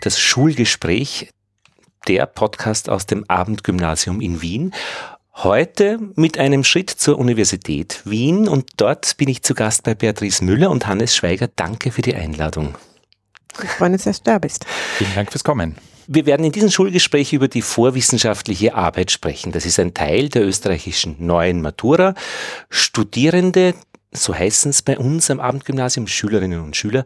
das Schulgespräch, der Podcast aus dem Abendgymnasium in Wien. Heute mit einem Schritt zur Universität Wien und dort bin ich zu Gast bei Beatrice Müller und Hannes Schweiger. Danke für die Einladung. Ich freue mich, dass du da bist. Vielen Dank fürs Kommen. Wir werden in diesem Schulgespräch über die vorwissenschaftliche Arbeit sprechen. Das ist ein Teil der österreichischen neuen Matura. Studierende, so heißen es bei uns am Abendgymnasium, Schülerinnen und Schüler,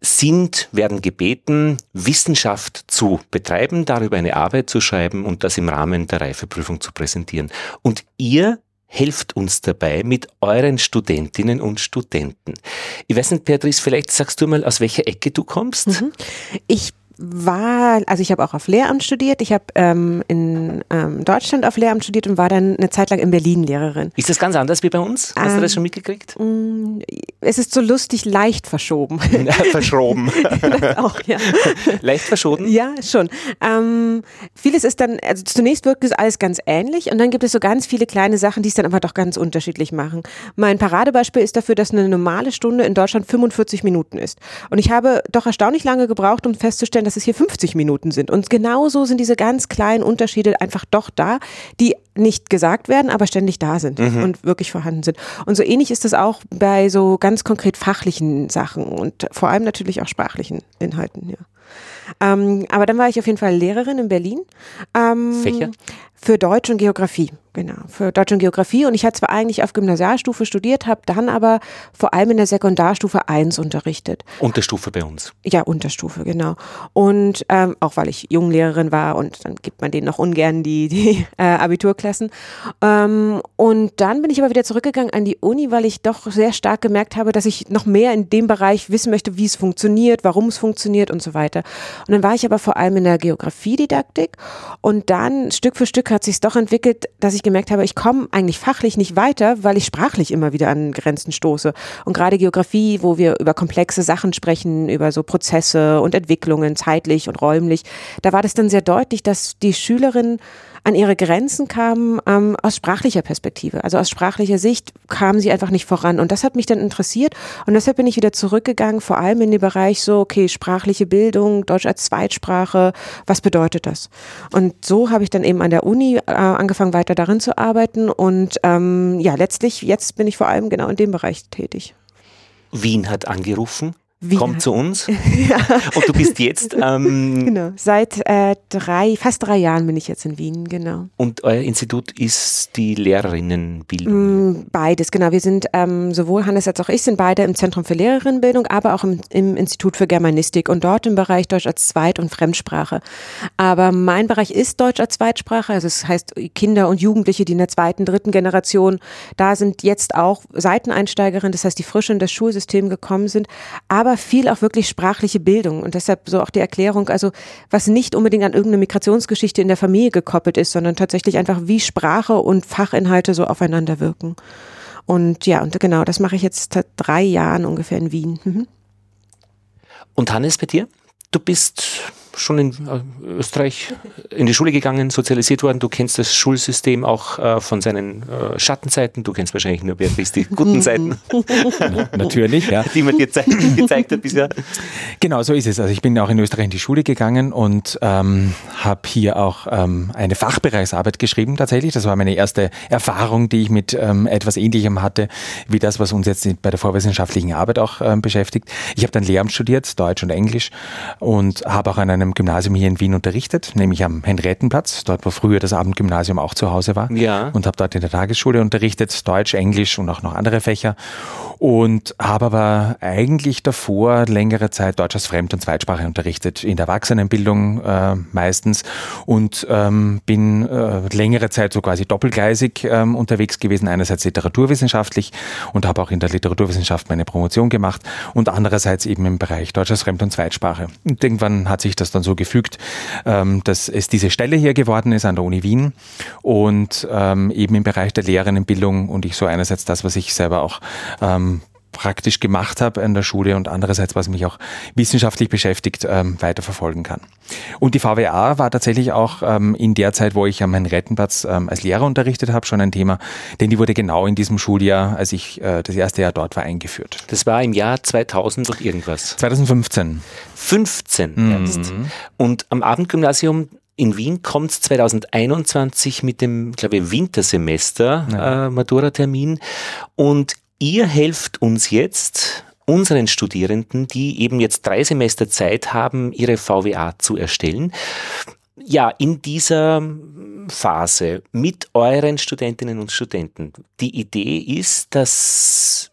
sind, werden gebeten, Wissenschaft zu betreiben, darüber eine Arbeit zu schreiben und das im Rahmen der Reifeprüfung zu präsentieren. Und ihr helft uns dabei mit euren Studentinnen und Studenten. Ich weiß nicht, Beatrice, vielleicht sagst du mal, aus welcher Ecke du kommst? Mhm. Ich war, also ich habe auch auf Lehramt studiert. Ich habe ähm, in ähm, Deutschland auf Lehramt studiert und war dann eine Zeit lang in Berlin Lehrerin. Ist das ganz anders wie bei uns? Hast ähm, du das schon mitgekriegt? Mm, es ist so lustig leicht verschoben. Ja, verschoben. auch, ja. Leicht verschoben? Ja, schon. Ähm, vieles ist dann, also zunächst wirkt es alles ganz ähnlich und dann gibt es so ganz viele kleine Sachen, die es dann aber doch ganz unterschiedlich machen. Mein Paradebeispiel ist dafür, dass eine normale Stunde in Deutschland 45 Minuten ist. Und ich habe doch erstaunlich lange gebraucht, um festzustellen, dass es hier 50 Minuten sind. Und genauso sind diese ganz kleinen Unterschiede einfach doch da, die nicht gesagt werden, aber ständig da sind mhm. und wirklich vorhanden sind. Und so ähnlich ist das auch bei so ganz konkret fachlichen Sachen und vor allem natürlich auch sprachlichen Inhalten, ja. Ähm, aber dann war ich auf jeden Fall Lehrerin in Berlin. Ähm, Fächer? Für Deutsch und Geografie, genau. Für Deutsch und Geografie. Und ich hatte zwar eigentlich auf Gymnasialstufe studiert, habe dann aber vor allem in der Sekundarstufe 1 unterrichtet. Unterstufe bei uns? Ja, Unterstufe, genau. Und ähm, auch weil ich Junglehrerin war und dann gibt man denen noch ungern die, die äh, Abiturklassen. Ähm, und dann bin ich aber wieder zurückgegangen an die Uni, weil ich doch sehr stark gemerkt habe, dass ich noch mehr in dem Bereich wissen möchte, wie es funktioniert, warum es funktioniert und so weiter. Und dann war ich aber vor allem in der Geografiedidaktik und dann Stück für Stück hat sich es doch entwickelt, dass ich gemerkt habe, ich komme eigentlich fachlich nicht weiter, weil ich sprachlich immer wieder an Grenzen stoße. Und gerade Geografie, wo wir über komplexe Sachen sprechen, über so Prozesse und Entwicklungen zeitlich und räumlich, da war das dann sehr deutlich, dass die Schülerinnen an ihre Grenzen kamen ähm, aus sprachlicher Perspektive. Also aus sprachlicher Sicht kamen sie einfach nicht voran. Und das hat mich dann interessiert. Und deshalb bin ich wieder zurückgegangen, vor allem in den Bereich so, okay, sprachliche Bildung, Deutsch als Zweitsprache, was bedeutet das? Und so habe ich dann eben an der Uni äh, angefangen, weiter darin zu arbeiten. Und ähm, ja, letztlich, jetzt bin ich vor allem genau in dem Bereich tätig. Wien hat angerufen Wien. Kommt zu uns. ja. Und du bist jetzt. Ähm, genau, seit äh, drei, fast drei Jahren bin ich jetzt in Wien, genau. Und euer Institut ist die Lehrerinnenbildung? Mm, beides, genau. Wir sind ähm, sowohl Hannes als auch ich sind beide im Zentrum für Lehrerinnenbildung, aber auch im, im Institut für Germanistik und dort im Bereich Deutsch als Zweit- und Fremdsprache. Aber mein Bereich ist Deutsch als Zweitsprache, also das heißt Kinder und Jugendliche, die in der zweiten, dritten Generation da sind, jetzt auch Seiteneinsteigerinnen, das heißt, die frisch in das Schulsystem gekommen sind. Aber aber viel auch wirklich sprachliche Bildung und deshalb so auch die Erklärung, also was nicht unbedingt an irgendeine Migrationsgeschichte in der Familie gekoppelt ist, sondern tatsächlich einfach wie Sprache und Fachinhalte so aufeinander wirken. Und ja, und genau, das mache ich jetzt seit drei Jahren ungefähr in Wien. Mhm. Und Hannes, bei dir? Du bist schon in äh, Österreich in die Schule gegangen, sozialisiert worden. Du kennst das Schulsystem auch äh, von seinen äh, Schattenseiten. Du kennst wahrscheinlich nur Beatrice die guten Seiten. Natürlich, ja. Die man dir gezeigt hat bisher. Genau, so ist es. Also ich bin auch in Österreich in die Schule gegangen und ähm, habe hier auch ähm, eine Fachbereichsarbeit geschrieben tatsächlich. Das war meine erste Erfahrung, die ich mit ähm, etwas Ähnlichem hatte, wie das, was uns jetzt bei der vorwissenschaftlichen Arbeit auch ähm, beschäftigt. Ich habe dann Lehramt studiert, Deutsch und Englisch und habe auch an einem einem Gymnasium hier in Wien unterrichtet, nämlich am Henriettenplatz, dort wo früher das Abendgymnasium auch zu Hause war. Ja. Und habe dort in der Tagesschule unterrichtet, Deutsch, Englisch und auch noch andere Fächer. Und habe aber eigentlich davor längere Zeit Deutsch als Fremd- und Zweitsprache unterrichtet, in der Erwachsenenbildung äh, meistens. Und ähm, bin äh, längere Zeit so quasi doppelgleisig ähm, unterwegs gewesen, einerseits literaturwissenschaftlich und habe auch in der Literaturwissenschaft meine Promotion gemacht und andererseits eben im Bereich Deutsch als Fremd- und Zweitsprache. Und irgendwann hat sich das dann so gefügt, ähm, dass es diese Stelle hier geworden ist an der Uni Wien und ähm, eben im Bereich der Lehrerinnenbildung und ich so einerseits das, was ich selber auch ähm, praktisch gemacht habe an der Schule und andererseits, was mich auch wissenschaftlich beschäftigt, ähm, weiterverfolgen kann. Und die VWA war tatsächlich auch ähm, in der Zeit, wo ich am Henriettenplatz ähm, als Lehrer unterrichtet habe, schon ein Thema, denn die wurde genau in diesem Schuljahr, als ich äh, das erste Jahr dort war, eingeführt. Das war im Jahr 2000 und irgendwas. 2015. 15 erst. Mhm. Und am Abendgymnasium in Wien kommt es 2021 mit dem, glaube ich, Wintersemester ja. äh, Matura-Termin und ihr helft uns jetzt, unseren Studierenden, die eben jetzt drei Semester Zeit haben, ihre VWA zu erstellen. Ja, in dieser Phase mit euren Studentinnen und Studenten. Die Idee ist, dass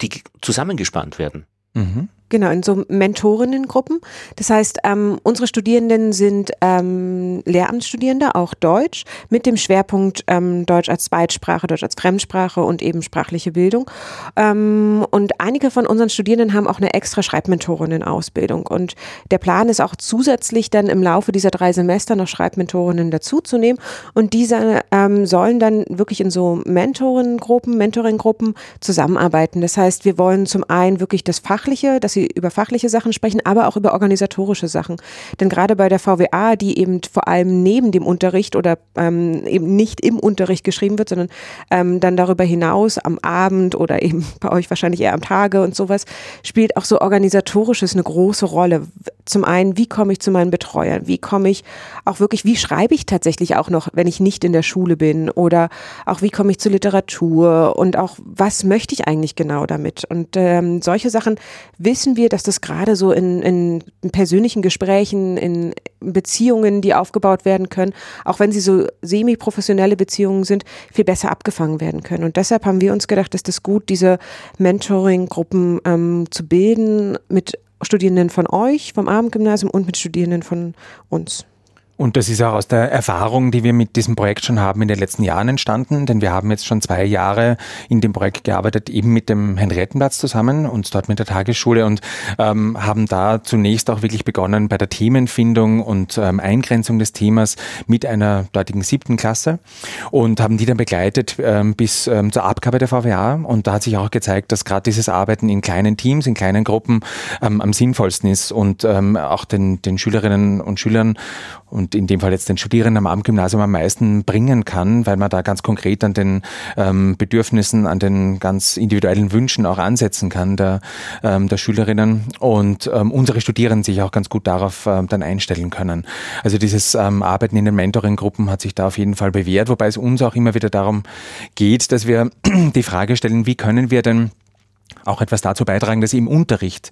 die zusammengespannt werden. Mhm. Genau, in so Mentorinnengruppen. Das heißt, ähm, unsere Studierenden sind ähm, Lehramtsstudierende, auch Deutsch, mit dem Schwerpunkt ähm, Deutsch als Zweitsprache, Deutsch als Fremdsprache und eben sprachliche Bildung. Ähm, und einige von unseren Studierenden haben auch eine extra Schreibmentorinnen-Ausbildung. Und der Plan ist auch zusätzlich dann im Laufe dieser drei Semester noch Schreibmentorinnen dazuzunehmen. Und diese ähm, sollen dann wirklich in so Mentorinnengruppen, Mentoringgruppen zusammenarbeiten. Das heißt, wir wollen zum einen wirklich das Fachliche, dass sie über fachliche Sachen sprechen, aber auch über organisatorische Sachen. Denn gerade bei der VWA, die eben vor allem neben dem Unterricht oder ähm, eben nicht im Unterricht geschrieben wird, sondern ähm, dann darüber hinaus am Abend oder eben bei euch wahrscheinlich eher am Tage und sowas, spielt auch so organisatorisches eine große Rolle. Zum einen, wie komme ich zu meinen Betreuern? Wie komme ich auch wirklich, wie schreibe ich tatsächlich auch noch, wenn ich nicht in der Schule bin? Oder auch, wie komme ich zur Literatur? Und auch, was möchte ich eigentlich genau damit? Und ähm, solche Sachen wissen wissen wir, dass das gerade so in, in persönlichen Gesprächen, in Beziehungen, die aufgebaut werden können, auch wenn sie so semi-professionelle Beziehungen sind, viel besser abgefangen werden können. Und deshalb haben wir uns gedacht, ist es gut, diese Mentoring-Gruppen ähm, zu bilden mit Studierenden von euch, vom Abendgymnasium und mit Studierenden von uns. Und das ist auch aus der Erfahrung, die wir mit diesem Projekt schon haben in den letzten Jahren entstanden, denn wir haben jetzt schon zwei Jahre in dem Projekt gearbeitet, eben mit dem Henriettenplatz zusammen und dort mit der Tagesschule und ähm, haben da zunächst auch wirklich begonnen bei der Themenfindung und ähm, Eingrenzung des Themas mit einer dortigen siebten Klasse und haben die dann begleitet ähm, bis ähm, zur Abgabe der VWA und da hat sich auch gezeigt, dass gerade dieses Arbeiten in kleinen Teams, in kleinen Gruppen ähm, am sinnvollsten ist und ähm, auch den, den Schülerinnen und Schülern und in dem Fall jetzt den Studierenden am Abendgymnasium am meisten bringen kann, weil man da ganz konkret an den ähm, Bedürfnissen, an den ganz individuellen Wünschen auch ansetzen kann der, ähm, der Schülerinnen und ähm, unsere Studierenden sich auch ganz gut darauf ähm, dann einstellen können. Also dieses ähm, Arbeiten in den Mentoring-Gruppen hat sich da auf jeden Fall bewährt, wobei es uns auch immer wieder darum geht, dass wir die Frage stellen, wie können wir denn auch etwas dazu beitragen, dass im Unterricht,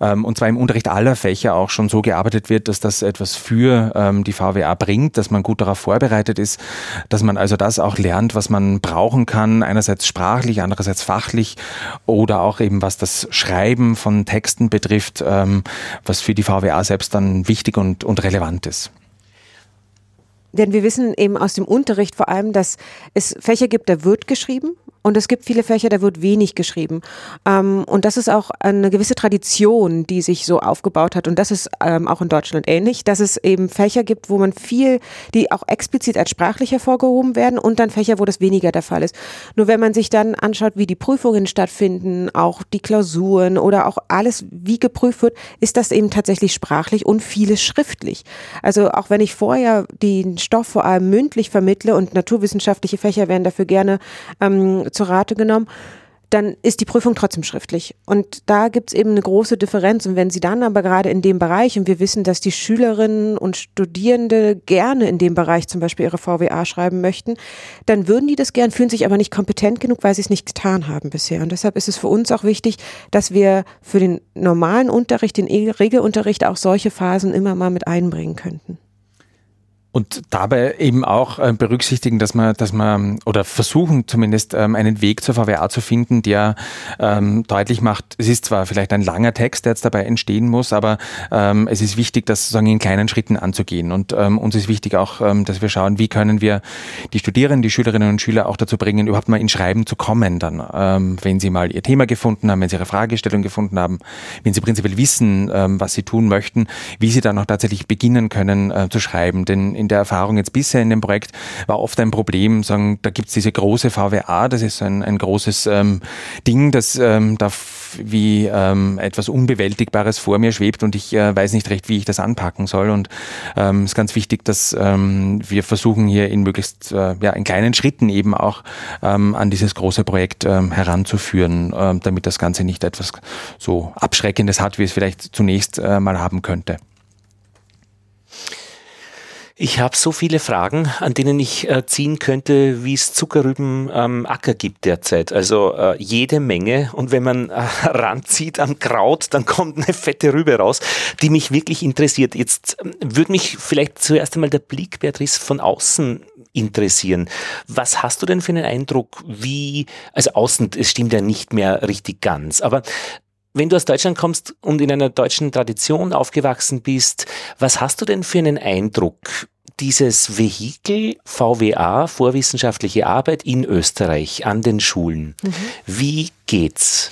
ähm, und zwar im Unterricht aller Fächer auch schon so gearbeitet wird, dass das etwas für ähm, die VWA bringt, dass man gut darauf vorbereitet ist, dass man also das auch lernt, was man brauchen kann, einerseits sprachlich, andererseits fachlich oder auch eben was das Schreiben von Texten betrifft, ähm, was für die VWA selbst dann wichtig und, und relevant ist. Denn wir wissen eben aus dem Unterricht vor allem, dass es Fächer gibt, da wird geschrieben und es gibt viele Fächer, da wird wenig geschrieben. Ähm, und das ist auch eine gewisse Tradition, die sich so aufgebaut hat. Und das ist ähm, auch in Deutschland ähnlich, dass es eben Fächer gibt, wo man viel, die auch explizit als sprachlich hervorgehoben werden und dann Fächer, wo das weniger der Fall ist. Nur wenn man sich dann anschaut, wie die Prüfungen stattfinden, auch die Klausuren oder auch alles, wie geprüft wird, ist das eben tatsächlich sprachlich und vieles schriftlich. Also auch wenn ich vorher den Stoff vor allem mündlich vermittle und naturwissenschaftliche Fächer werden dafür gerne ähm, zu Rate genommen, dann ist die Prüfung trotzdem schriftlich. Und da gibt es eben eine große Differenz. Und wenn Sie dann aber gerade in dem Bereich, und wir wissen, dass die Schülerinnen und Studierende gerne in dem Bereich zum Beispiel ihre VWA schreiben möchten, dann würden die das gern, fühlen sich aber nicht kompetent genug, weil sie es nicht getan haben bisher. Und deshalb ist es für uns auch wichtig, dass wir für den normalen Unterricht, den Regelunterricht auch solche Phasen immer mal mit einbringen könnten. Und dabei eben auch äh, berücksichtigen, dass man, dass man oder versuchen zumindest ähm, einen Weg zur VWA zu finden, der ähm, deutlich macht, es ist zwar vielleicht ein langer Text, der jetzt dabei entstehen muss, aber ähm, es ist wichtig, das sozusagen in kleinen Schritten anzugehen. Und ähm, uns ist wichtig auch, ähm, dass wir schauen, wie können wir die Studierenden, die Schülerinnen und Schüler auch dazu bringen, überhaupt mal in Schreiben zu kommen dann, ähm, wenn sie mal ihr Thema gefunden haben, wenn sie ihre Fragestellung gefunden haben, wenn sie prinzipiell wissen, was sie tun möchten, wie sie dann auch tatsächlich beginnen können äh, zu schreiben. Denn in der Erfahrung jetzt bisher in dem Projekt war oft ein Problem, sagen, da gibt es diese große VWA, das ist ein, ein großes ähm, Ding, das ähm, da wie ähm, etwas Unbewältigbares vor mir schwebt und ich äh, weiß nicht recht, wie ich das anpacken soll. Und es ähm, ist ganz wichtig, dass ähm, wir versuchen hier in möglichst äh, ja, in kleinen Schritten eben auch ähm, an dieses große Projekt ähm, heranzuführen, äh, damit das Ganze nicht etwas so Abschreckendes hat, wie es vielleicht zunächst äh, mal haben könnte. Ich habe so viele Fragen, an denen ich äh, ziehen könnte, wie es Zuckerrüben am Acker gibt derzeit. Also äh, jede Menge. Und wenn man äh, ranzieht am Kraut, dann kommt eine fette Rübe raus, die mich wirklich interessiert. Jetzt ähm, würde mich vielleicht zuerst einmal der Blick, Beatrice, von außen interessieren. Was hast du denn für einen Eindruck, wie, also außen, es stimmt ja nicht mehr richtig ganz, aber wenn du aus Deutschland kommst und in einer deutschen Tradition aufgewachsen bist, was hast du denn für einen Eindruck? Dieses Vehikel VWA, vorwissenschaftliche Arbeit in Österreich an den Schulen. Mhm. Wie geht's?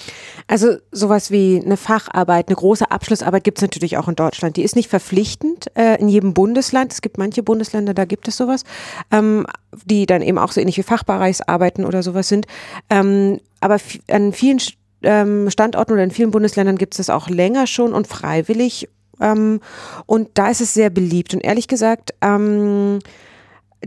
Also sowas wie eine Facharbeit, eine große Abschlussarbeit gibt es natürlich auch in Deutschland. Die ist nicht verpflichtend äh, in jedem Bundesland. Es gibt manche Bundesländer, da gibt es sowas, ähm, die dann eben auch so ähnlich wie Fachbereichsarbeiten oder sowas sind. Ähm, aber an vielen ähm, Standorten oder in vielen Bundesländern gibt es das auch länger schon und freiwillig. Ähm, und da ist es sehr beliebt. Und ehrlich gesagt, ähm,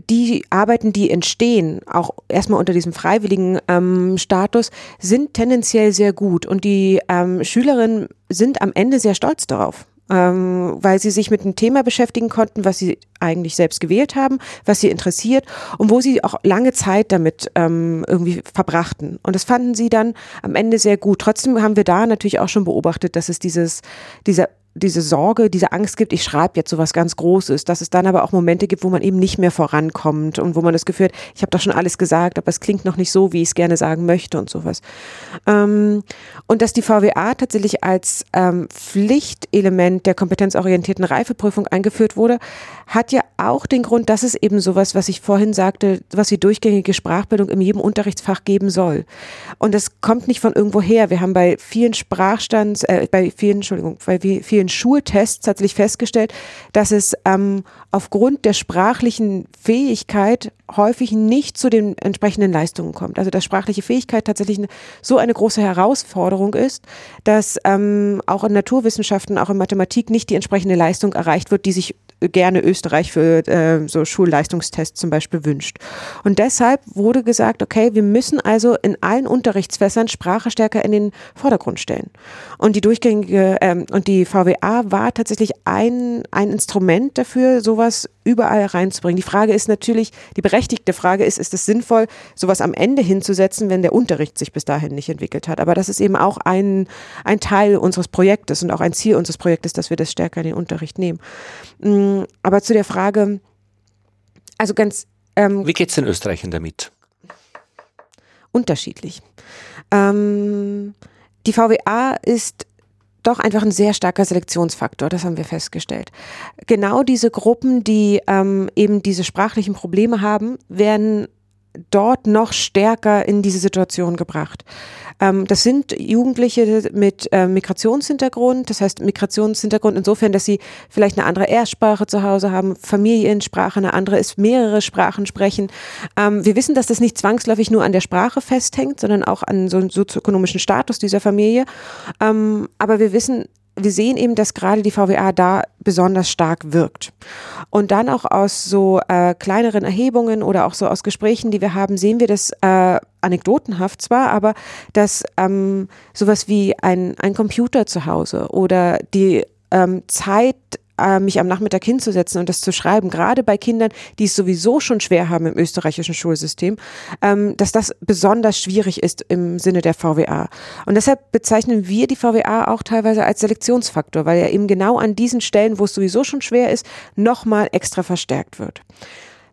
die Arbeiten, die entstehen, auch erstmal unter diesem freiwilligen ähm, Status, sind tendenziell sehr gut. Und die ähm, Schülerinnen sind am Ende sehr stolz darauf ähm, weil sie sich mit einem Thema beschäftigen konnten, was sie eigentlich selbst gewählt haben, was sie interessiert und wo sie auch lange Zeit damit ähm, irgendwie verbrachten. Und das fanden sie dann am Ende sehr gut. Trotzdem haben wir da natürlich auch schon beobachtet, dass es dieses, dieser diese Sorge, diese Angst gibt, ich schreibe jetzt so was ganz Großes, dass es dann aber auch Momente gibt, wo man eben nicht mehr vorankommt und wo man das Gefühl hat, ich habe doch schon alles gesagt, aber es klingt noch nicht so, wie ich es gerne sagen möchte und sowas. Ähm, und dass die VWA tatsächlich als ähm, Pflichtelement der kompetenzorientierten Reifeprüfung eingeführt wurde, hat ja auch den Grund, dass es eben sowas, was ich vorhin sagte, was die durchgängige Sprachbildung in jedem Unterrichtsfach geben soll. Und das kommt nicht von irgendwo her. Wir haben bei vielen Sprachstands, äh, bei vielen, Entschuldigung, bei vielen vielen Schultests tatsächlich festgestellt, dass es ähm, aufgrund der sprachlichen Fähigkeit häufig nicht zu den entsprechenden Leistungen kommt. Also dass sprachliche Fähigkeit tatsächlich so eine große Herausforderung ist, dass ähm, auch in Naturwissenschaften, auch in Mathematik nicht die entsprechende Leistung erreicht wird, die sich gerne Österreich für äh, so Schulleistungstests zum Beispiel wünscht. Und deshalb wurde gesagt, okay, wir müssen also in allen Unterrichtsfässern Sprache stärker in den Vordergrund stellen. Und die durchgängige ähm, und die VWA war tatsächlich ein, ein Instrument dafür, sowas überall reinzubringen. Die Frage ist natürlich, die berechtigte Frage ist, ist es sinnvoll, sowas am Ende hinzusetzen, wenn der Unterricht sich bis dahin nicht entwickelt hat. Aber das ist eben auch ein, ein Teil unseres Projektes und auch ein Ziel unseres Projektes, dass wir das stärker in den Unterricht nehmen. Mm, aber zu der Frage, also ganz. Ähm, Wie geht es den Österreichern damit? Unterschiedlich. Ähm, die VWA ist doch einfach ein sehr starker Selektionsfaktor, das haben wir festgestellt. Genau diese Gruppen, die ähm, eben diese sprachlichen Probleme haben, werden dort noch stärker in diese Situation gebracht. Ähm, das sind Jugendliche mit äh, Migrationshintergrund, das heißt Migrationshintergrund insofern, dass sie vielleicht eine andere Erstsprache zu Hause haben, Familiensprache eine andere ist, mehrere Sprachen sprechen. Ähm, wir wissen, dass das nicht zwangsläufig nur an der Sprache festhängt, sondern auch an so einem sozioökonomischen Status dieser Familie. Ähm, aber wir wissen wir sehen eben, dass gerade die VWA da besonders stark wirkt. Und dann auch aus so äh, kleineren Erhebungen oder auch so aus Gesprächen, die wir haben, sehen wir das äh, anekdotenhaft zwar, aber dass ähm, sowas wie ein, ein Computer zu Hause oder die ähm, Zeit äh, mich am Nachmittag hinzusetzen und das zu schreiben, gerade bei Kindern, die es sowieso schon schwer haben im österreichischen Schulsystem, ähm, dass das besonders schwierig ist im Sinne der VWA. Und deshalb bezeichnen wir die VWA auch teilweise als Selektionsfaktor, weil er eben genau an diesen Stellen, wo es sowieso schon schwer ist, nochmal extra verstärkt wird.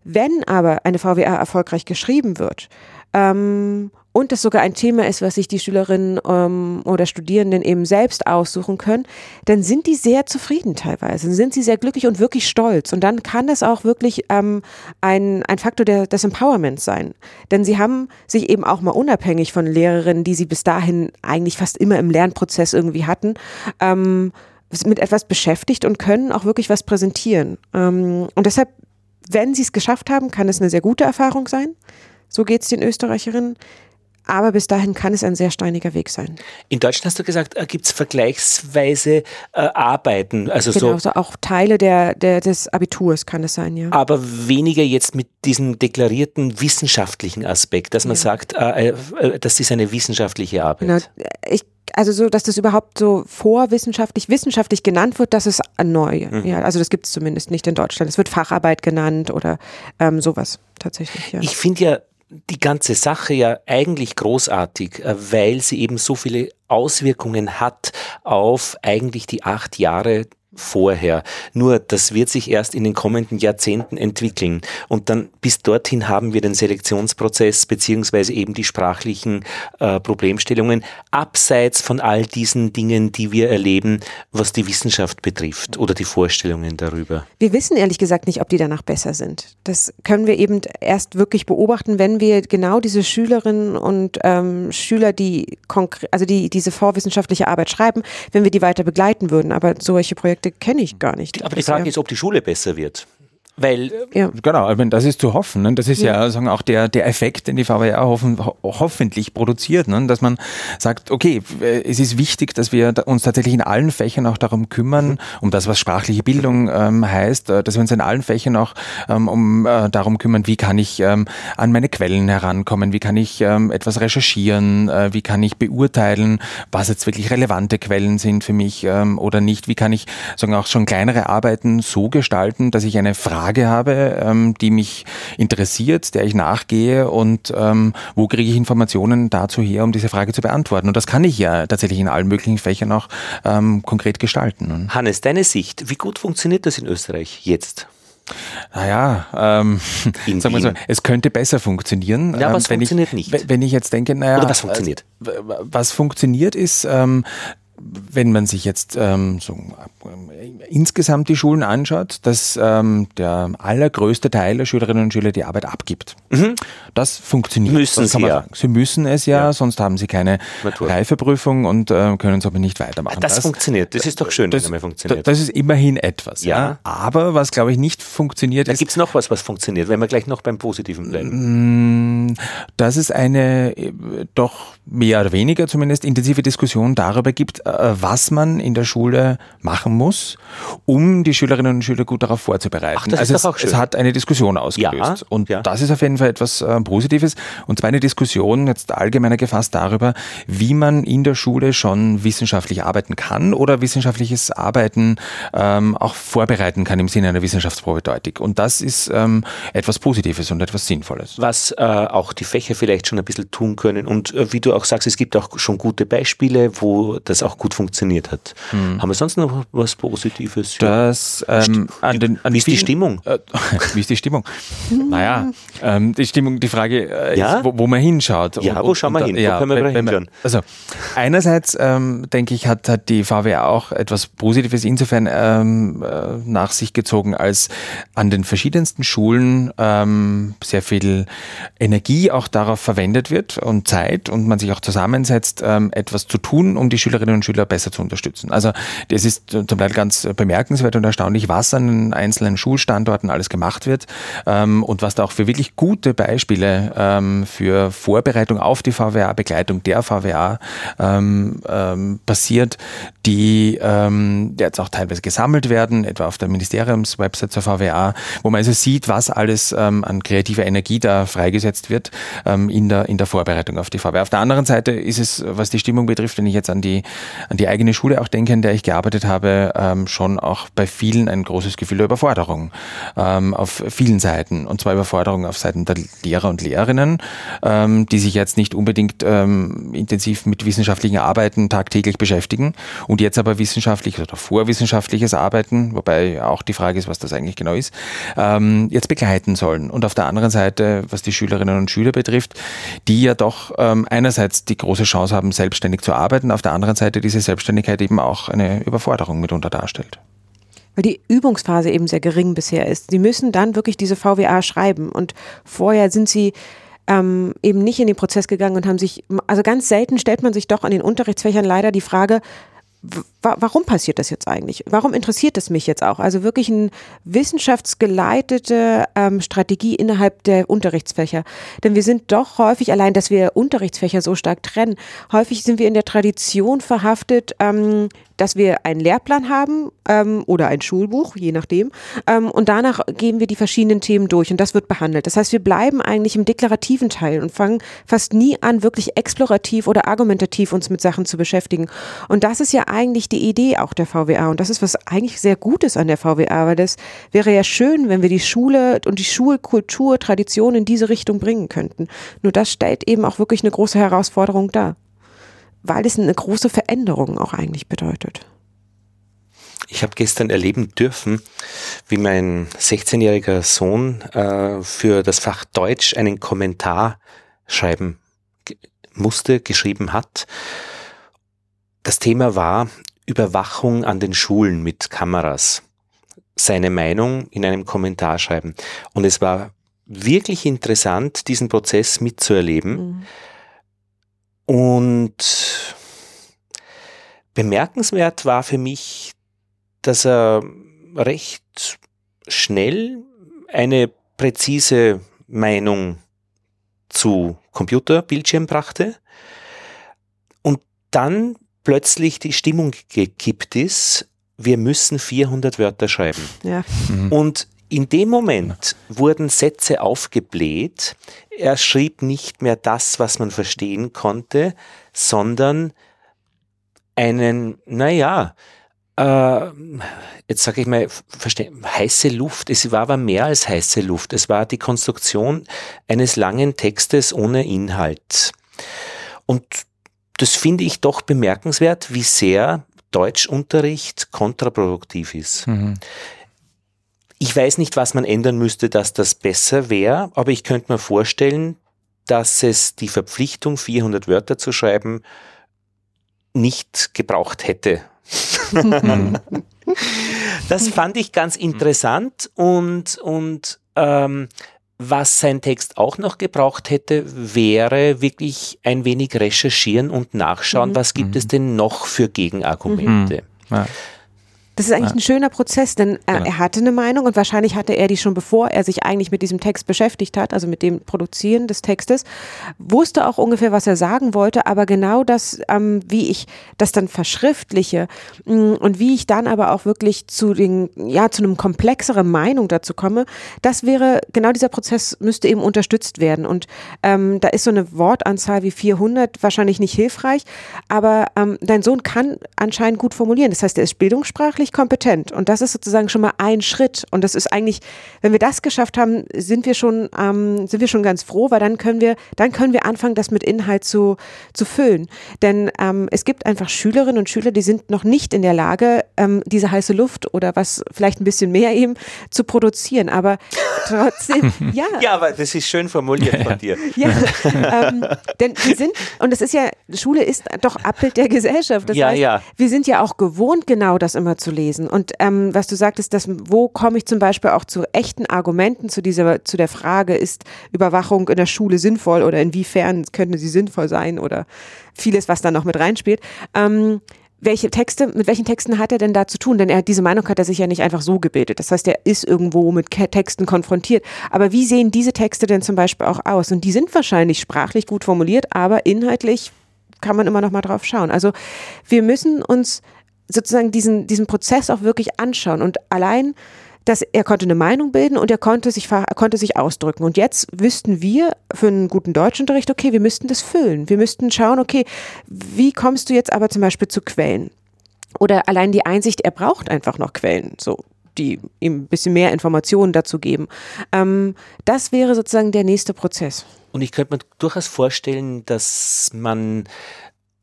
Wenn aber eine VWA erfolgreich geschrieben wird, ähm, und das sogar ein Thema ist, was sich die Schülerinnen ähm, oder Studierenden eben selbst aussuchen können, dann sind die sehr zufrieden teilweise, dann sind sie sehr glücklich und wirklich stolz. Und dann kann das auch wirklich ähm, ein, ein Faktor der, des Empowerments sein. Denn sie haben sich eben auch mal unabhängig von Lehrerinnen, die sie bis dahin eigentlich fast immer im Lernprozess irgendwie hatten, ähm, mit etwas beschäftigt und können auch wirklich was präsentieren. Ähm, und deshalb wenn sie es geschafft haben, kann es eine sehr gute Erfahrung sein. So geht es den Österreicherinnen. Aber bis dahin kann es ein sehr steiniger Weg sein. In Deutschland hast du gesagt, äh, gibt es vergleichsweise äh, Arbeiten. Also genau, so, so auch Teile der, der, des Abiturs kann es sein, ja. Aber weniger jetzt mit diesem deklarierten wissenschaftlichen Aspekt, dass man ja. sagt, äh, äh, das ist eine wissenschaftliche Arbeit. Genau. Ich also so, dass das überhaupt so vorwissenschaftlich, wissenschaftlich genannt wird, das ist neu. Mhm. Ja, also das gibt es zumindest nicht in Deutschland. Es wird Facharbeit genannt oder ähm, sowas tatsächlich. Ja. Ich finde ja die ganze Sache ja eigentlich großartig, äh, weil sie eben so viele Auswirkungen hat auf eigentlich die acht Jahre vorher. Nur das wird sich erst in den kommenden Jahrzehnten entwickeln. Und dann bis dorthin haben wir den Selektionsprozess beziehungsweise eben die sprachlichen äh, Problemstellungen abseits von all diesen Dingen, die wir erleben, was die Wissenschaft betrifft oder die Vorstellungen darüber. Wir wissen ehrlich gesagt nicht, ob die danach besser sind. Das können wir eben erst wirklich beobachten, wenn wir genau diese Schülerinnen und ähm, Schüler, die also die diese vorwissenschaftliche Arbeit schreiben, wenn wir die weiter begleiten würden. Aber solche Projekte Kenne ich gar nicht. Aber die Frage ist, ob die Schule besser wird. Weil, ja. Genau, das ist zu hoffen. Ne? Das ist ja, ja sagen, auch der, der Effekt, den die VWR hoffen, ho hoffentlich produziert, ne? dass man sagt, okay, es ist wichtig, dass wir uns tatsächlich in allen Fächern auch darum kümmern, mhm. um das, was sprachliche Bildung ähm, heißt, äh, dass wir uns in allen Fächern auch ähm, um äh, darum kümmern, wie kann ich ähm, an meine Quellen herankommen, wie kann ich ähm, etwas recherchieren, äh, wie kann ich beurteilen, was jetzt wirklich relevante Quellen sind für mich ähm, oder nicht, wie kann ich sagen auch schon kleinere Arbeiten so gestalten, dass ich eine Frage Frage habe, ähm, die mich interessiert, der ich nachgehe und ähm, wo kriege ich Informationen dazu her, um diese Frage zu beantworten. Und das kann ich ja tatsächlich in allen möglichen Fächern auch ähm, konkret gestalten. Hannes, deine Sicht, wie gut funktioniert das in Österreich jetzt? Naja, ähm, sagen wir so, es könnte besser funktionieren. Ja, was ähm, funktioniert ich, nicht? Wenn ich jetzt denke, naja. Oder was funktioniert? Was funktioniert ist, ähm, wenn man sich jetzt ähm, so, äh, insgesamt die Schulen anschaut, dass ähm, der allergrößte Teil der Schülerinnen und Schüler die Arbeit abgibt. Mhm. Das funktioniert. Müssen sie ja. Sie müssen es ja, ja, sonst haben sie keine Matur. Reifeprüfung und äh, können es aber nicht weitermachen. Das, das, funktioniert, das ist doch schön, das, wenn es funktioniert. Das ist immerhin etwas. Ja. ja. Aber was, glaube ich, nicht funktioniert da ist... Da gibt es noch was, was funktioniert, wenn wir gleich noch beim Positiven bleiben. Mm, dass es eine äh, doch mehr oder weniger zumindest intensive Diskussion darüber gibt, was man in der Schule machen muss, um die Schülerinnen und Schüler gut darauf vorzubereiten. Ach, das also ist doch auch schön. es hat eine Diskussion ausgelöst. Ja, und ja. das ist auf jeden Fall etwas äh, Positives. Und zwar eine Diskussion jetzt allgemeiner gefasst darüber, wie man in der Schule schon wissenschaftlich arbeiten kann oder wissenschaftliches Arbeiten ähm, auch vorbereiten kann im Sinne einer Wissenschaftsprobedeutung. Und das ist ähm, etwas Positives und etwas Sinnvolles. Was äh, auch die Fächer vielleicht schon ein bisschen tun können. Und äh, wie du auch sagst, es gibt auch schon gute Beispiele, wo das auch gut funktioniert hat. Hm. Haben wir sonst noch was Positives? Das, ähm, an den, an wie ist die Stimmung? Äh, wie ist die Stimmung? naja, ähm, die Stimmung, die Frage äh, ja? ist, wo, wo, man hinschaut. Ja, und, wo schauen wir hin? Ja, wo können wir wenn, hinschauen? also einerseits ähm, denke ich, hat, hat die VWR auch etwas Positives insofern ähm, äh, nach sich gezogen, als an den verschiedensten Schulen ähm, sehr viel Energie auch darauf verwendet wird und Zeit und man sich auch zusammensetzt, ähm, etwas zu tun, um die Schülerinnen und Schüler besser zu unterstützen. Also das ist zum Teil ganz bemerkenswert und erstaunlich, was an einzelnen Schulstandorten alles gemacht wird ähm, und was da auch für wirklich gute Beispiele ähm, für Vorbereitung auf die VWA, Begleitung der VWA ähm, ähm, passiert, die ähm, jetzt auch teilweise gesammelt werden, etwa auf der Ministeriumswebsite zur VWA, wo man also sieht, was alles ähm, an kreativer Energie da freigesetzt wird in, der, in der Vorbereitung auf die VWA. Auf der anderen Seite ist es, was die Stimmung betrifft, wenn ich jetzt an die, an die eigene Schule auch denke, in der ich gearbeitet habe, ähm, schon auch bei vielen ein großes Gefühl der Überforderung ähm, auf vielen Seiten. Und zwar Überforderung auf Seiten der Lehrer und Lehrerinnen, ähm, die sich jetzt nicht unbedingt ähm, intensiv mit wissenschaftlichen Arbeiten tagtäglich beschäftigen und jetzt aber wissenschaftliches oder vorwissenschaftliches Arbeiten, wobei auch die Frage ist, was das eigentlich genau ist, ähm, jetzt begleiten sollen. Und auf der anderen Seite, was die Schülerinnen und Schüler betrifft, die ja doch ähm, einerseits die große Chance haben, selbstständig zu arbeiten, auf der anderen Seite diese Selbstständigkeit eben auch eine Überforderung mitunter darstellt weil die Übungsphase eben sehr gering bisher ist. Sie müssen dann wirklich diese VWA schreiben und vorher sind sie ähm, eben nicht in den Prozess gegangen und haben sich, also ganz selten stellt man sich doch an den Unterrichtsfächern leider die Frage, warum passiert das jetzt eigentlich? Warum interessiert es mich jetzt auch? Also wirklich eine wissenschaftsgeleitete ähm, Strategie innerhalb der Unterrichtsfächer. Denn wir sind doch häufig, allein dass wir Unterrichtsfächer so stark trennen, häufig sind wir in der Tradition verhaftet, ähm, dass wir einen Lehrplan haben ähm, oder ein Schulbuch, je nachdem. Ähm, und danach gehen wir die verschiedenen Themen durch und das wird behandelt. Das heißt, wir bleiben eigentlich im deklarativen Teil und fangen fast nie an, wirklich explorativ oder argumentativ uns mit Sachen zu beschäftigen. Und das ist ja eigentlich die Idee auch der VWA. Und das ist was eigentlich sehr Gutes an der VWA, weil das wäre ja schön, wenn wir die Schule und die Schulkultur, Tradition in diese Richtung bringen könnten. Nur das stellt eben auch wirklich eine große Herausforderung dar. Weil es eine große Veränderung auch eigentlich bedeutet. Ich habe gestern erleben dürfen, wie mein 16-jähriger Sohn äh, für das Fach Deutsch einen Kommentar schreiben musste, geschrieben hat. Das Thema war Überwachung an den Schulen mit Kameras. Seine Meinung in einem Kommentar schreiben. Und es war wirklich interessant, diesen Prozess mitzuerleben. Mhm. Und bemerkenswert war für mich, dass er recht schnell eine präzise Meinung zu Computerbildschirm brachte und dann plötzlich die Stimmung gekippt ist, wir müssen 400 Wörter schreiben. Ja. Mhm. Und in dem Moment wurden Sätze aufgebläht. Er schrieb nicht mehr das, was man verstehen konnte, sondern einen, naja, äh, jetzt sage ich mal, heiße Luft. Es war aber mehr als heiße Luft. Es war die Konstruktion eines langen Textes ohne Inhalt. Und das finde ich doch bemerkenswert, wie sehr Deutschunterricht kontraproduktiv ist. Mhm. Ich weiß nicht, was man ändern müsste, dass das besser wäre, aber ich könnte mir vorstellen, dass es die Verpflichtung, 400 Wörter zu schreiben, nicht gebraucht hätte. das fand ich ganz interessant und, und ähm, was sein Text auch noch gebraucht hätte, wäre wirklich ein wenig recherchieren und nachschauen, mhm. was gibt es mhm. denn noch für Gegenargumente. Mhm. Ja. Das ist eigentlich ja. ein schöner Prozess, denn äh, genau. er hatte eine Meinung und wahrscheinlich hatte er die schon bevor er sich eigentlich mit diesem Text beschäftigt hat, also mit dem Produzieren des Textes, wusste auch ungefähr, was er sagen wollte, aber genau das, ähm, wie ich das dann verschriftliche mh, mm, und wie ich dann aber auch wirklich zu den, ja, zu einem komplexeren Meinung dazu komme, das wäre, genau dieser Prozess müsste eben unterstützt werden und ähm, da ist so eine Wortanzahl wie 400 wahrscheinlich nicht hilfreich, aber ähm, dein Sohn kann anscheinend gut formulieren, das heißt, er ist bildungssprachlich wirklich kompetent. Und das ist sozusagen schon mal ein Schritt. Und das ist eigentlich, wenn wir das geschafft haben, sind wir schon, ähm, sind wir schon ganz froh, weil dann können wir, dann können wir anfangen, das mit Inhalt zu, zu füllen. Denn ähm, es gibt einfach Schülerinnen und Schüler, die sind noch nicht in der Lage, ähm, diese heiße Luft oder was vielleicht ein bisschen mehr eben zu produzieren. Aber trotzdem, ja. Ja, aber das ist schön formuliert von dir. Ja, ähm, denn wir sind, und das ist ja, Schule ist doch Abbild der Gesellschaft. Das ja, heißt, ja. wir sind ja auch gewohnt, genau das immer zu lesen. Und ähm, was du sagtest, dass, wo komme ich zum Beispiel auch zu echten Argumenten zu dieser, zu der Frage, ist Überwachung in der Schule sinnvoll oder inwiefern könnte sie sinnvoll sein oder vieles, was da noch mit reinspielt. Ähm, welche Texte, mit welchen Texten hat er denn da zu tun? Denn er, diese Meinung hat er sich ja nicht einfach so gebildet. Das heißt, er ist irgendwo mit Texten konfrontiert. Aber wie sehen diese Texte denn zum Beispiel auch aus? Und die sind wahrscheinlich sprachlich gut formuliert, aber inhaltlich kann man immer noch mal drauf schauen. Also wir müssen uns sozusagen diesen, diesen Prozess auch wirklich anschauen und allein dass er konnte eine Meinung bilden und er konnte sich, er konnte sich ausdrücken. Und jetzt wüssten wir für einen guten Deutschunterricht, okay, wir müssten das füllen. Wir müssten schauen, okay, wie kommst du jetzt aber zum Beispiel zu Quellen? Oder allein die Einsicht, er braucht einfach noch Quellen, so, die ihm ein bisschen mehr Informationen dazu geben. Ähm, das wäre sozusagen der nächste Prozess. Und ich könnte mir durchaus vorstellen, dass man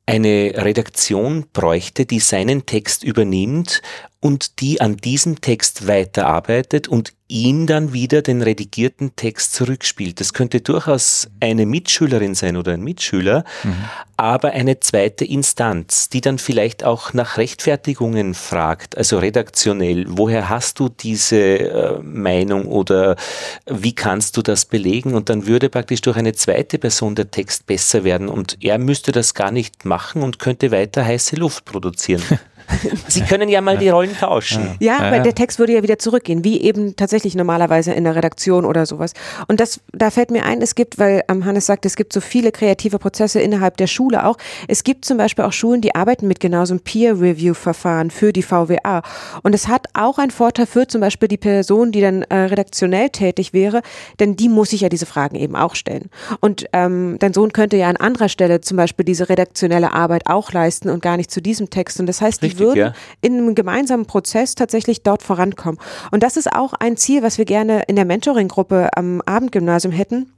eine Redaktion bräuchte, die seinen Text übernimmt und die an diesem Text weiterarbeitet und ihn dann wieder den redigierten Text zurückspielt. Das könnte durchaus eine Mitschülerin sein oder ein Mitschüler, mhm. aber eine zweite Instanz, die dann vielleicht auch nach Rechtfertigungen fragt, also redaktionell, woher hast du diese äh, Meinung oder wie kannst du das belegen? Und dann würde praktisch durch eine zweite Person der Text besser werden und er müsste das gar nicht machen und könnte weiter heiße Luft produzieren. Sie können ja mal die Rollen tauschen. Ja, weil der Text würde ja wieder zurückgehen, wie eben tatsächlich normalerweise in der Redaktion oder sowas. Und das, da fällt mir ein, es gibt, weil ähm, Hannes sagt, es gibt so viele kreative Prozesse innerhalb der Schule auch. Es gibt zum Beispiel auch Schulen, die arbeiten mit genau so einem Peer-Review-Verfahren für die VWA. Und es hat auch einen Vorteil für zum Beispiel die Person, die dann äh, redaktionell tätig wäre, denn die muss sich ja diese Fragen eben auch stellen. Und ähm, dein Sohn könnte ja an anderer Stelle zum Beispiel diese redaktionelle Arbeit auch leisten und gar nicht zu diesem Text. Und das heißt, Richtig würden ja. in einem gemeinsamen Prozess tatsächlich dort vorankommen. Und das ist auch ein Ziel, was wir gerne in der Mentoring-Gruppe am Abendgymnasium hätten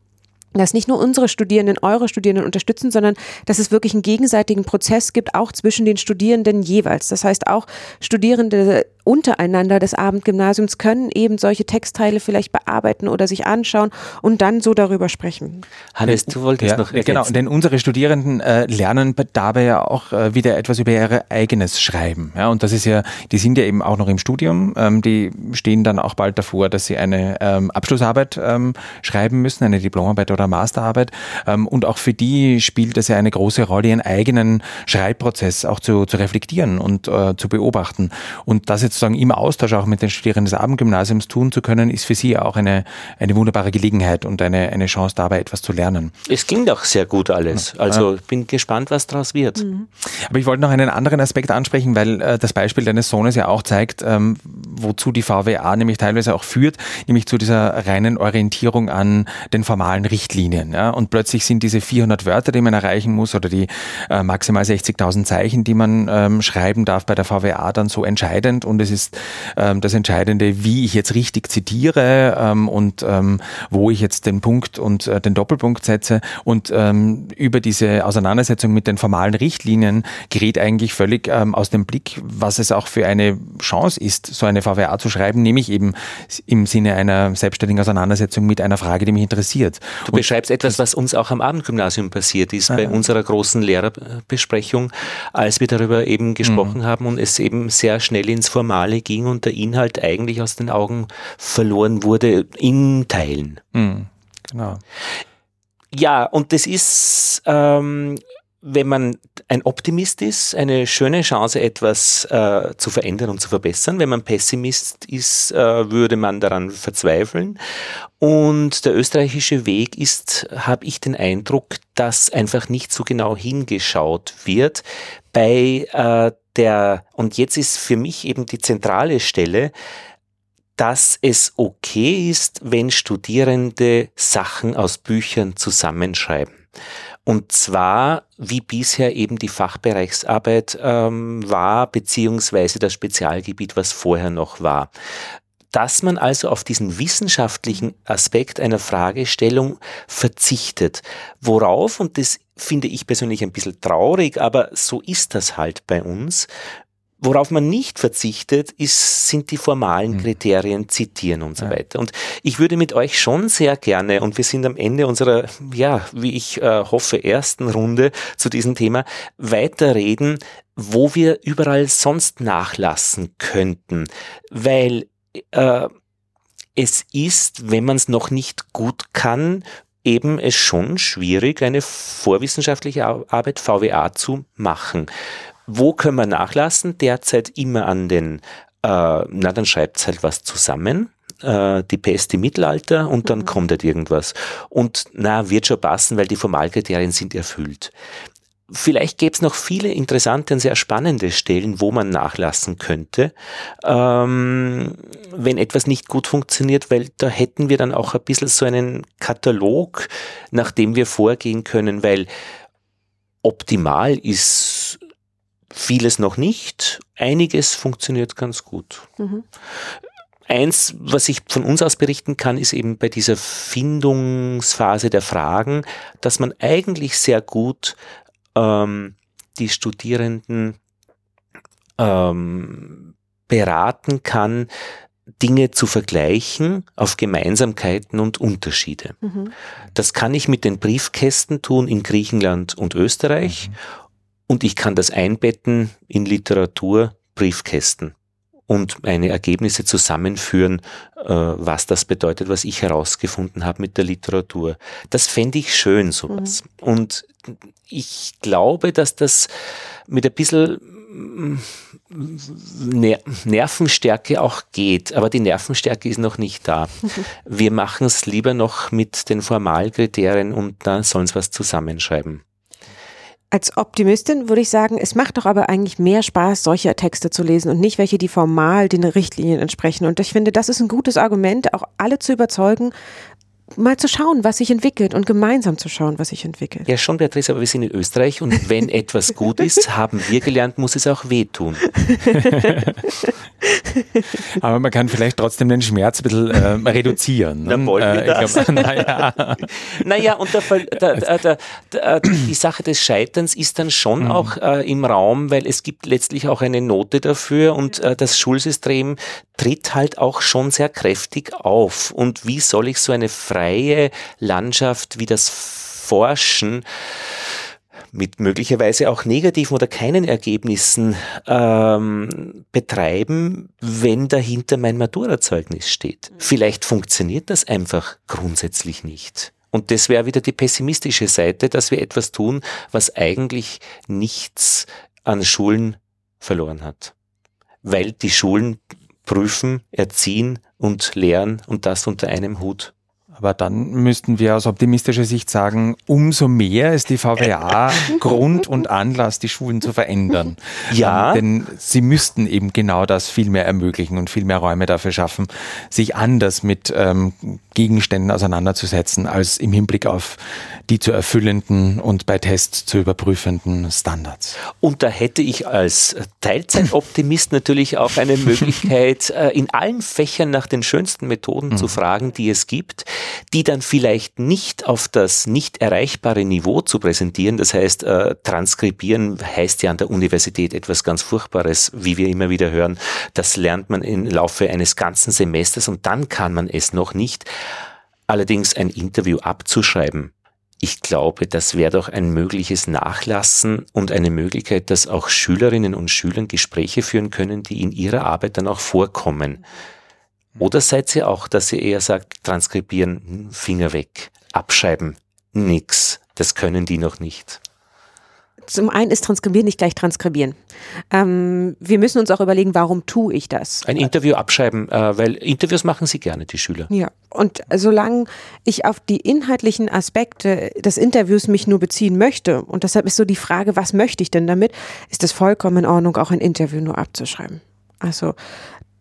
dass nicht nur unsere Studierenden eure Studierenden unterstützen, sondern dass es wirklich einen gegenseitigen Prozess gibt, auch zwischen den Studierenden jeweils. Das heißt, auch Studierende untereinander des Abendgymnasiums können eben solche Textteile vielleicht bearbeiten oder sich anschauen und dann so darüber sprechen. Hannes, du wolltest ja, noch ergänzen. Genau, denn unsere Studierenden äh, lernen dabei ja auch äh, wieder etwas über ihr eigenes Schreiben. Ja, und das ist ja, die sind ja eben auch noch im Studium, ähm, die stehen dann auch bald davor, dass sie eine ähm, Abschlussarbeit ähm, schreiben müssen, eine Diplomarbeit oder Masterarbeit. Ähm, und auch für die spielt es ja eine große Rolle, ihren eigenen Schreibprozess auch zu, zu reflektieren und äh, zu beobachten. Und das jetzt sozusagen im Austausch auch mit den Studierenden des Abendgymnasiums tun zu können, ist für Sie auch eine, eine wunderbare Gelegenheit und eine, eine Chance dabei etwas zu lernen. Es ging doch sehr gut alles. Also ja. bin gespannt, was daraus wird. Mhm. Aber ich wollte noch einen anderen Aspekt ansprechen, weil äh, das Beispiel deines Sohnes ja auch zeigt, ähm, wozu die VWA nämlich teilweise auch führt, nämlich zu dieser reinen Orientierung an den formalen Richtlinien. Ja? Und plötzlich sind diese 400 Wörter, die man erreichen muss oder die äh, maximal 60.000 Zeichen, die man ähm, schreiben darf bei der VWA dann so entscheidend und es es ist ähm, das Entscheidende, wie ich jetzt richtig zitiere ähm, und ähm, wo ich jetzt den Punkt und äh, den Doppelpunkt setze. Und ähm, über diese Auseinandersetzung mit den formalen Richtlinien gerät eigentlich völlig ähm, aus dem Blick, was es auch für eine Chance ist, so eine VWA zu schreiben, nämlich eben im Sinne einer selbstständigen Auseinandersetzung mit einer Frage, die mich interessiert. Du und beschreibst etwas, was uns auch am Abendgymnasium passiert ist, ah, bei unserer großen Lehrerbesprechung, als wir darüber eben gesprochen mhm. haben und es eben sehr schnell ins Format Male ging und der Inhalt eigentlich aus den Augen verloren wurde in Teilen. Mhm, genau. Ja, und das ist, ähm, wenn man ein Optimist ist, eine schöne Chance, etwas äh, zu verändern und zu verbessern. Wenn man Pessimist ist, äh, würde man daran verzweifeln. Und der österreichische Weg ist, habe ich den Eindruck, dass einfach nicht so genau hingeschaut wird bei äh, der, und jetzt ist für mich eben die zentrale Stelle, dass es okay ist, wenn Studierende Sachen aus Büchern zusammenschreiben. Und zwar, wie bisher eben die Fachbereichsarbeit ähm, war, beziehungsweise das Spezialgebiet, was vorher noch war. Dass man also auf diesen wissenschaftlichen Aspekt einer Fragestellung verzichtet, worauf, und das finde ich persönlich ein bisschen traurig, aber so ist das halt bei uns. Worauf man nicht verzichtet, ist, sind die formalen hm. Kriterien, zitieren und so ja. weiter. Und ich würde mit euch schon sehr gerne, und wir sind am Ende unserer, ja, wie ich äh, hoffe, ersten Runde zu diesem Thema, weiterreden, wo wir überall sonst nachlassen könnten. Weil äh, es ist, wenn man es noch nicht gut kann, eben es schon schwierig, eine vorwissenschaftliche Arbeit VWA zu machen. Wo können wir nachlassen? Derzeit immer an den, äh, na dann schreibt halt was zusammen äh, die Pest im Mittelalter und dann mhm. kommt halt irgendwas. Und na, wird schon passen, weil die Formalkriterien sind erfüllt. Vielleicht gäbe es noch viele interessante und sehr spannende Stellen, wo man nachlassen könnte, ähm, wenn etwas nicht gut funktioniert, weil da hätten wir dann auch ein bisschen so einen Katalog, nach dem wir vorgehen können, weil optimal ist vieles noch nicht, einiges funktioniert ganz gut. Mhm. Eins, was ich von uns aus berichten kann, ist eben bei dieser Findungsphase der Fragen, dass man eigentlich sehr gut ähm, die Studierenden ähm, beraten kann, Dinge zu vergleichen auf Gemeinsamkeiten und Unterschiede. Mhm. Das kann ich mit den Briefkästen tun in Griechenland und Österreich mhm. Und ich kann das einbetten in Literatur, Briefkästen und meine Ergebnisse zusammenführen, äh, was das bedeutet, was ich herausgefunden habe mit der Literatur. Das fände ich schön, sowas. Mhm. Und ich glaube, dass das mit ein bisschen Ner Nervenstärke auch geht, aber die Nervenstärke ist noch nicht da. Wir machen es lieber noch mit den Formalkriterien und da sollen sie was zusammenschreiben. Als Optimistin würde ich sagen, es macht doch aber eigentlich mehr Spaß, solche Texte zu lesen und nicht welche, die formal den Richtlinien entsprechen. Und ich finde, das ist ein gutes Argument, auch alle zu überzeugen, mal zu schauen, was sich entwickelt und gemeinsam zu schauen, was sich entwickelt. Ja, schon, Beatrice, aber wir sind in Österreich und wenn etwas gut ist, haben wir gelernt, muss es auch wehtun. aber man kann vielleicht trotzdem den Schmerz ein bisschen äh, reduzieren. Na, ne? äh, ich glaub, naja. naja, und der, der, der, die Sache des Scheiterns ist dann schon mhm. auch äh, im Raum, weil es gibt letztlich auch eine Note dafür und äh, das Schulsystem tritt halt auch schon sehr kräftig auf. Und wie soll ich so eine freie Landschaft wie das Forschen mit möglicherweise auch negativen oder keinen Ergebnissen ähm, betreiben, wenn dahinter mein Maturazeugnis steht. Vielleicht funktioniert das einfach grundsätzlich nicht. Und das wäre wieder die pessimistische Seite, dass wir etwas tun, was eigentlich nichts an Schulen verloren hat. Weil die Schulen prüfen, erziehen und lehren und das unter einem Hut. Aber dann müssten wir aus optimistischer Sicht sagen, umso mehr ist die VWA Grund und Anlass, die Schulen zu verändern. Ja. Ähm, denn sie müssten eben genau das viel mehr ermöglichen und viel mehr Räume dafür schaffen, sich anders mit ähm, Gegenständen auseinanderzusetzen, als im Hinblick auf die zu erfüllenden und bei Tests zu überprüfenden Standards. Und da hätte ich als Teilzeitoptimist natürlich auch eine Möglichkeit, äh, in allen Fächern nach den schönsten Methoden mhm. zu fragen, die es gibt, die dann vielleicht nicht auf das nicht erreichbare Niveau zu präsentieren. Das heißt, äh, transkribieren heißt ja an der Universität etwas ganz Furchtbares, wie wir immer wieder hören. Das lernt man im Laufe eines ganzen Semesters und dann kann man es noch nicht. Allerdings ein Interview abzuschreiben, ich glaube, das wäre doch ein mögliches Nachlassen und eine Möglichkeit, dass auch Schülerinnen und Schüler Gespräche führen können, die in ihrer Arbeit dann auch vorkommen. Oder seid ihr auch, dass ihr eher sagt, transkribieren, Finger weg, abschreiben, nix, das können die noch nicht zum einen ist Transkribieren nicht gleich Transkribieren. Ähm, wir müssen uns auch überlegen, warum tue ich das? Ein Interview abschreiben, äh, weil Interviews machen sie gerne, die Schüler. Ja, und solange ich auf die inhaltlichen Aspekte des Interviews mich nur beziehen möchte, und deshalb ist so die Frage, was möchte ich denn damit, ist es vollkommen in Ordnung, auch ein Interview nur abzuschreiben. Also,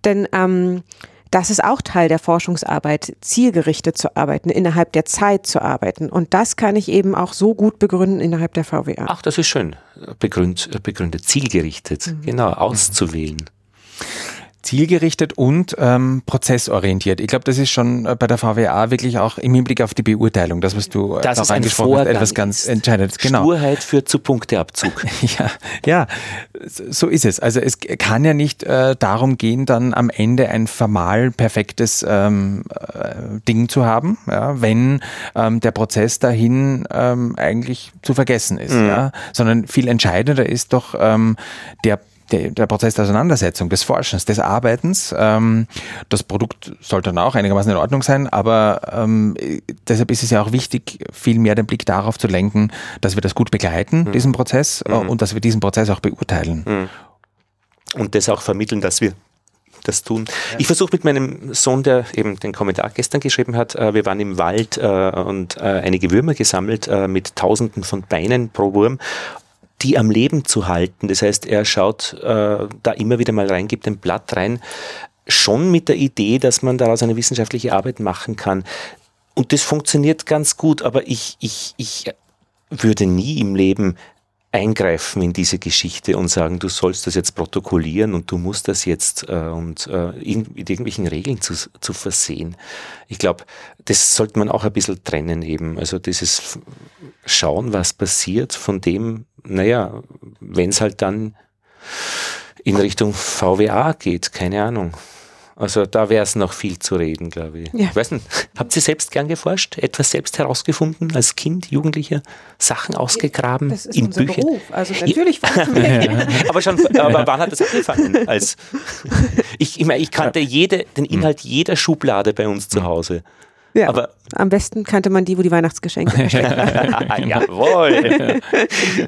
denn ähm, das ist auch Teil der Forschungsarbeit, zielgerichtet zu arbeiten, innerhalb der Zeit zu arbeiten. Und das kann ich eben auch so gut begründen innerhalb der VWA. Ach, das ist schön. Begründet, begründet zielgerichtet, mhm. genau, auszuwählen zielgerichtet und ähm, prozessorientiert. Ich glaube, das ist schon äh, bei der VWA wirklich auch im Hinblick auf die Beurteilung, das was du äh, das ist angesprochen hast, etwas ganz Entscheidendes. Genau. Sturheit führt zu Punkteabzug. ja, ja, so ist es. Also es kann ja nicht äh, darum gehen, dann am Ende ein formal perfektes ähm, äh, Ding zu haben, ja, wenn ähm, der Prozess dahin ähm, eigentlich zu vergessen ist, mhm. ja, sondern viel entscheidender ist doch ähm, der der, der Prozess der Auseinandersetzung, des Forschens, des Arbeitens. Ähm, das Produkt sollte dann auch einigermaßen in Ordnung sein, aber ähm, deshalb ist es ja auch wichtig, viel mehr den Blick darauf zu lenken, dass wir das gut begleiten, mhm. diesen Prozess, äh, mhm. und dass wir diesen Prozess auch beurteilen. Mhm. Und das auch vermitteln, dass wir das tun. Ja. Ich versuche mit meinem Sohn, der eben den Kommentar gestern geschrieben hat, äh, wir waren im Wald äh, und äh, einige Würmer gesammelt äh, mit Tausenden von Beinen pro Wurm die am Leben zu halten. Das heißt, er schaut äh, da immer wieder mal rein, gibt ein Blatt rein, schon mit der Idee, dass man daraus eine wissenschaftliche Arbeit machen kann. Und das funktioniert ganz gut, aber ich, ich, ich würde nie im Leben eingreifen in diese Geschichte und sagen, du sollst das jetzt protokollieren und du musst das jetzt äh, und äh, in, mit irgendwelchen Regeln zu, zu versehen. Ich glaube, das sollte man auch ein bisschen trennen eben. Also dieses Schauen, was passiert, von dem, naja, wenn es halt dann in Richtung VWA geht, keine Ahnung. Also da wäre es noch viel zu reden, glaube ich. Ja. Ich weiß nicht, habt ihr selbst gern geforscht, etwas selbst herausgefunden, als Kind, Jugendlicher, Sachen ausgegraben das ist in unser Büchern? Beruf. Also natürlich ja. aber schon, aber wann hat das angefangen? Als ich, ich, meine, ich kannte jede, den Inhalt jeder Schublade bei uns zu Hause. Ja, aber am besten kannte man die, wo die Weihnachtsgeschenke verstecken. Jawohl.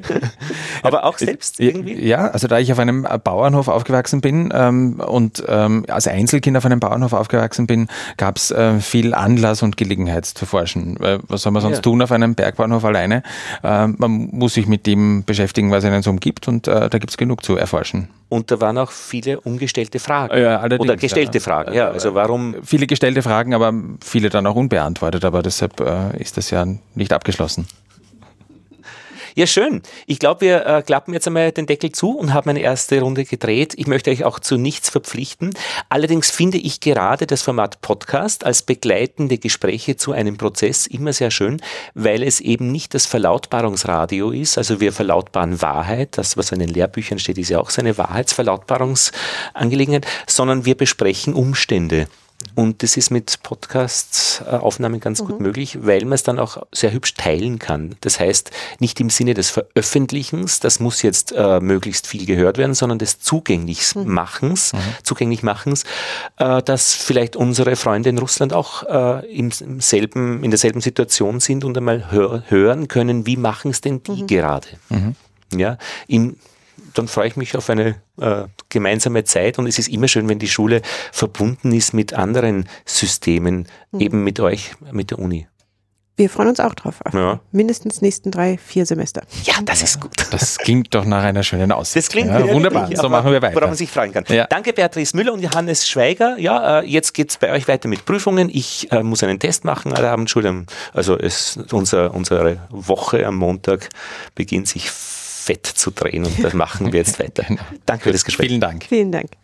aber auch selbst irgendwie? Ja, also da ich auf einem Bauernhof aufgewachsen bin ähm, und ähm, als Einzelkind auf einem Bauernhof aufgewachsen bin, gab es äh, viel Anlass und Gelegenheit zu forschen. Äh, was soll man sonst ja. tun auf einem Bergbauernhof alleine? Äh, man muss sich mit dem beschäftigen, was einen so umgibt und äh, da gibt es genug zu erforschen. Und da waren auch viele ungestellte Fragen. Ja, Oder gestellte ja. Fragen, ja. Also warum? Viele gestellte Fragen, aber viele dann auch unbeantwortet. Aber deshalb äh, ist das ja nicht abgeschlossen. Ja, schön. Ich glaube, wir äh, klappen jetzt einmal den Deckel zu und haben eine erste Runde gedreht. Ich möchte euch auch zu nichts verpflichten. Allerdings finde ich gerade das Format Podcast als begleitende Gespräche zu einem Prozess immer sehr schön, weil es eben nicht das Verlautbarungsradio ist. Also wir verlautbaren Wahrheit. Das, was in den Lehrbüchern steht, ist ja auch so eine Wahrheitsverlautbarungsangelegenheit, sondern wir besprechen Umstände. Und das ist mit Podcast-Aufnahmen ganz mhm. gut möglich, weil man es dann auch sehr hübsch teilen kann. Das heißt, nicht im Sinne des Veröffentlichens, das muss jetzt äh, möglichst viel gehört werden, sondern des Zugänglichmachens, mhm. Zugänglichmachens, äh, dass vielleicht unsere Freunde in Russland auch äh, im, im, selben, in derselben Situation sind und einmal hör, hören können, wie machen es denn die mhm. gerade. Mhm. Ja, im dann freue ich mich auf eine äh, gemeinsame Zeit und es ist immer schön, wenn die Schule verbunden ist mit anderen Systemen, mhm. eben mit euch, mit der Uni. Wir freuen uns auch drauf. Ja. Mindestens nächsten drei, vier Semester. Ja, das ist gut. Das klingt doch nach einer schönen Aussicht. Das klingt ja, wunderbar. so machen wir weiter. Worauf man sich freuen kann. Ja. Danke, Beatrice Müller und Johannes Schweiger. Ja, äh, jetzt geht es bei euch weiter mit Prüfungen. Ich äh, muss einen Test machen alle Abend. Also es, unser, unsere Woche am Montag beginnt sich fett zu drehen und das machen wir jetzt weiter. Genau. Danke für das Gespräch. Vielen Dank. Vielen Dank.